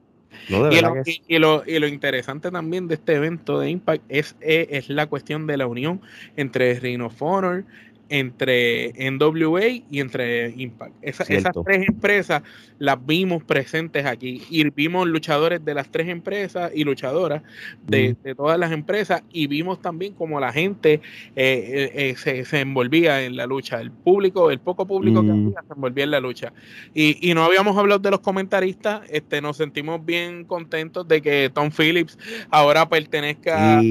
y, lo, y, lo, interesante también de este evento de Impact es, es, es la cuestión de la unión entre Ring of Honor, entre NWA y entre Impact. esas tres empresas las vimos presentes aquí y vimos luchadores de las tres empresas y luchadoras de, todas las empresas y vimos también como la gente eh, eh, eh, se, envolvía en la lucha. El público, el poco público que había se envolvía en la lucha. Y, no habíamos hablado de los comentaristas, este, nos sentimos bien contentos de que Tom Phillips ahora pertenezca,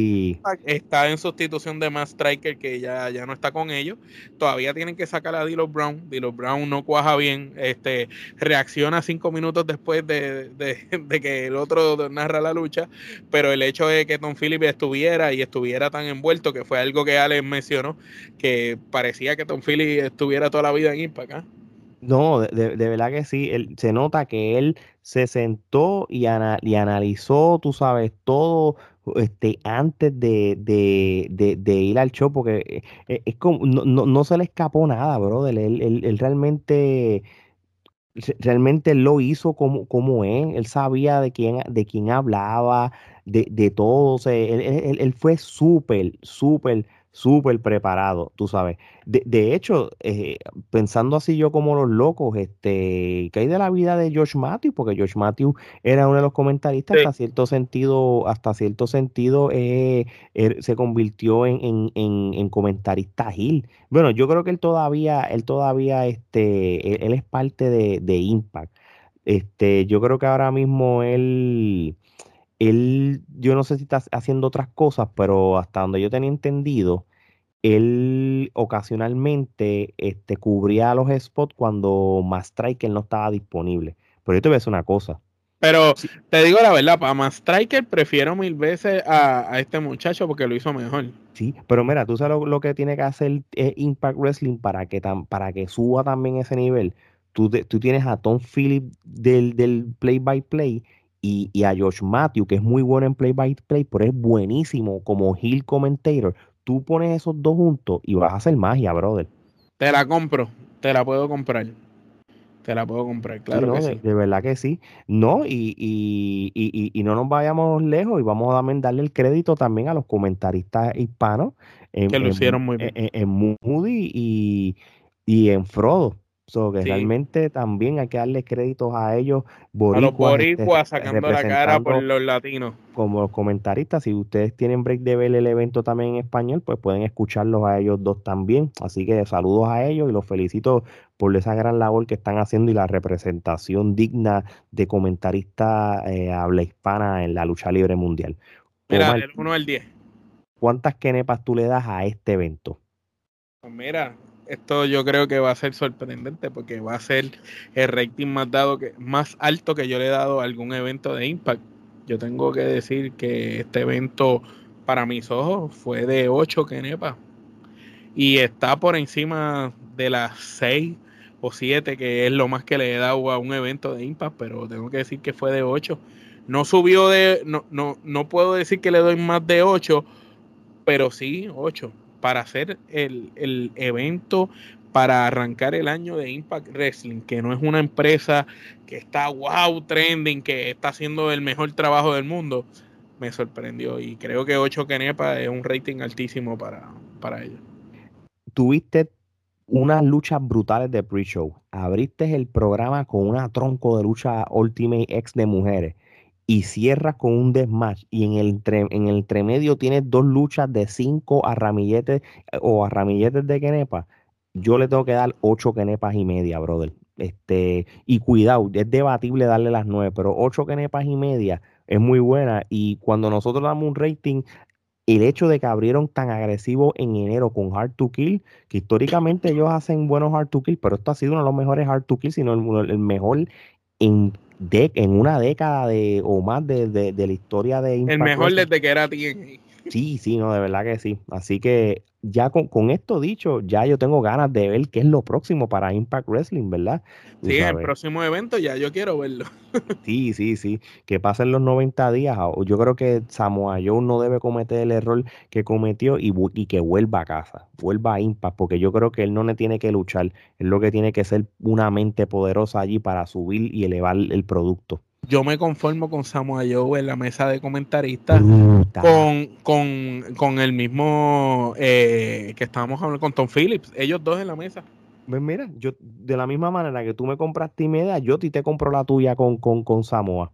está en sustitución de Matt Striker que ya, ya no está con ellos todavía tienen que sacar a Dilo Brown. Dilo Brown no cuaja bien, este, reacciona cinco minutos después [LAUGHS] de, que el otro narra la lucha, pero el hecho de que Tom Phillips estuviera y estuviera tan envuelto, que fue algo que Alex mencionó, que parecía que Tom Phillips estuviera toda la vida en Impact. ¿ah? No, de, verdad que sí. se nota que él se sentó y, y analizó, tú sabes, todo este, antes de, ir al show, porque eh, eh, es como, no, se le escapó nada, brother. Él, él, realmente, realmente lo hizo como, como es. Él sabía de quién, de quién hablaba, de, de todo. él, él fue súper, súper súper preparado, tú sabes. De, hecho, eh, pensando así yo como los locos, este, ¿qué hay de la vida de George Matthews? Porque George Matthews era uno de los comentaristas, hasta cierto sentido, hasta cierto sentido eh, se convirtió en, en, comentarista Gil. Bueno, yo creo que él todavía, él todavía, este, él, es parte de, de Impact. Este, yo creo que ahora mismo él él, yo no sé si está haciendo otras cosas, pero hasta donde yo tenía entendido, él ocasionalmente este, cubría los spots cuando Striker no estaba disponible. Pero yo te voy a decir una cosa. Pero te digo la verdad, para Striker prefiero mil veces a, este muchacho porque lo hizo mejor. Sí, pero mira, tú sabes lo, que tiene que hacer eh, Impact Wrestling para que, para que suba también ese nivel. Tú, tú tienes a Tom Phillips del, del play y, a Josh Matthew, que es muy bueno en play-by-play, pero es buenísimo como heel commentator. Tú pones esos dos juntos y vas a hacer magia, brother. Te la compro, te la puedo comprar. Te la puedo comprar, claro que de, sí. De verdad que sí. No, y, y, y, y, no nos vayamos lejos y vamos a darle el crédito también a los comentaristas hispanos. que lo hicieron muy bien. En, Moody y, y en Frodo So, que realmente también hay que darle créditos a ellos. a los boricuas este, sacando la cara por los latinos. Como comentaristas, si ustedes tienen break de ver el evento también en español, pues pueden escucharlos a ellos dos también. Así que saludos a ellos y los felicito por esa gran labor que están haciendo y la representación digna de comentarista eh, habla hispana en la lucha libre mundial. Mira, del 1 al 10. ¿Cuántas kenepas tú le das a este evento? Pues mira, esto yo creo que va a ser sorprendente porque va a ser el rating más dado que más alto que yo le he dado a algún evento de Impact. Yo tengo que decir que este evento para mis ojos fue de 8 kenepa y está por encima de las 6 o 7 que es lo más que le he dado a un evento de Impact, pero tengo que decir que fue de 8. No subió de no no no puedo decir que le doy más de 8, pero sí 8 para hacer el, evento para arrancar el año de Impact Wrestling, que no es una empresa que está wow trending, que está haciendo el mejor trabajo del mundo, me sorprendió y creo que 8 Kenepa es un rating altísimo para, para ellos. Tuviste unas luchas brutales de pre-show. Abriste el programa con una tronco de lucha Ultimate X de mujeres y cierras con un desmatch y en el, en el entremedio tienes dos luchas de cinco a ramilletes eh, o a ramilletes de Kenepa, yo le tengo que dar ocho Kenepas y media, brother. Este, y cuidado, es debatible darle las nueve, pero ocho Kenepas y media es muy buena. Y cuando nosotros damos un rating, el hecho de que abrieron tan agresivo en enero con Hard to Kill, que históricamente ellos hacen buenos Hard to Kill, pero esto ha sido uno de los mejores Hard to Kill, sino el mejor en de, en una década de, o más de, de, la historia de El mejor desde que era TNA. Sí, sí, no, de verdad que sí. Así que ya con, esto dicho, ya yo tengo ganas de ver qué es lo próximo para Impact Wrestling, ¿verdad? sí, el próximo evento ya yo quiero verlo. [LAUGHS] sí, sí, sí, que pasen los 90 días. Yo creo que Samoa Joe no debe cometer el error que cometió y, y que vuelva a casa, vuelva a Impact, porque yo creo que él no le tiene que luchar, es lo que tiene que ser una mente poderosa allí para subir y elevar el producto yo me conformo con Samoa Joe en la mesa de comentaristas, con, con, el mismo eh, que estábamos hablando con Tom Phillips, ellos dos en la mesa. Pues mira, yo de la misma manera que tú me compraste media, yo ti te compro la tuya con, con, con Samoa.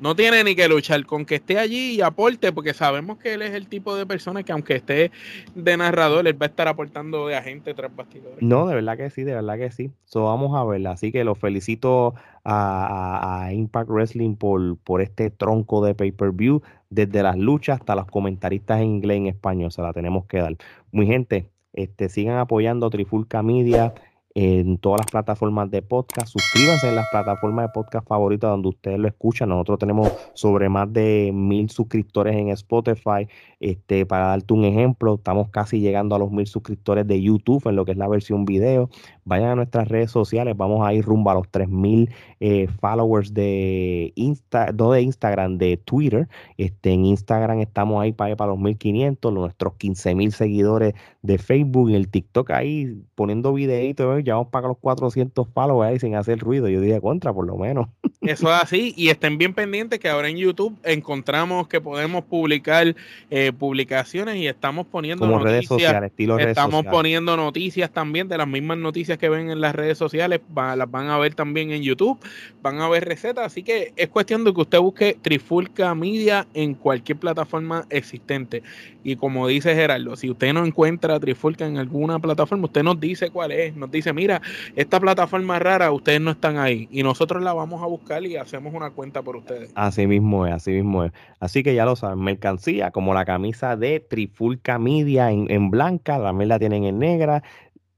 No tiene ni que luchar con que esté allí y aporte, porque sabemos que él es el tipo de persona que aunque esté de narrador, él va a estar aportando de agente tras bastidores. No, de verdad que sí, de verdad que sí. So, vamos a verla. Así que los felicito a, Impact Wrestling por, por este tronco de pay-per-view, desde las luchas hasta los comentaristas en inglés y en español, se la tenemos que dar. Muy gente, este, sigan apoyando Trifulca Media en todas las plataformas de podcast. Suscríbanse en las plataformas de podcast favoritas donde ustedes lo escuchan. Nosotros tenemos sobre más de mil suscriptores en Spotify. Este, para darte un ejemplo, estamos casi llegando a los mil suscriptores de YouTube en lo que es la versión video. Vayan a nuestras redes sociales, vamos a ir rumbo a los 3000 eh, followers de Insta, no de Instagram, de Twitter. Este, en Instagram estamos ahí para, para los 1500, nuestros 15000 seguidores de Facebook y el TikTok ahí poniendo videitos, ya vamos para los 400 followers ahí sin hacer ruido. Yo diría contra, por lo menos. Eso es así, y estén bien pendientes que ahora en YouTube encontramos que podemos publicar eh, publicaciones y estamos poniendo Como noticias. Redes sociales, estilo estamos poniendo noticias también de las mismas noticias que ven en las redes sociales, las van a ver también en YouTube, van a ver recetas, así que es cuestión de que usted busque Trifulca Media en cualquier plataforma existente. Y como dice Gerardo, si usted no encuentra Trifulca en alguna plataforma, usted nos dice cuál es, nos dice, mira, esta plataforma rara, ustedes no están ahí y nosotros la vamos a buscar y hacemos una cuenta por ustedes. Así mismo es, así mismo es. Así que ya lo saben, mercancía como la camisa de Trifulca Media en, en blanca, también la tienen en negra,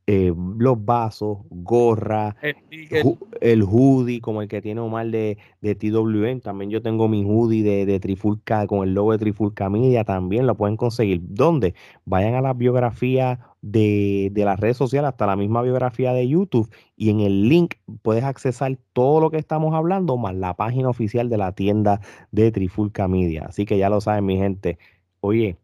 eh, los vasos, gorra, el, hoodie como el que tiene Omar de, de TWN. También yo tengo mi hoodie de, de, Trifulca con el logo de Trifulca Media. También lo pueden conseguir. ¿Dónde? Vayan a la biografía de, de las redes sociales, hasta la misma biografía de YouTube. Y en el link puedes accesar todo lo que estamos hablando, más la página oficial de la tienda de Trifulca Media. Así que ya lo saben, mi gente. Oye,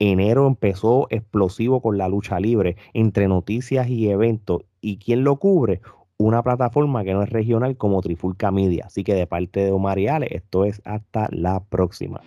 Enero empezó explosivo con la lucha libre entre noticias y eventos. ¿Y quién lo cubre? Una plataforma que no es regional como Trifulca Media. Así que de parte de Omar esto es hasta la próxima.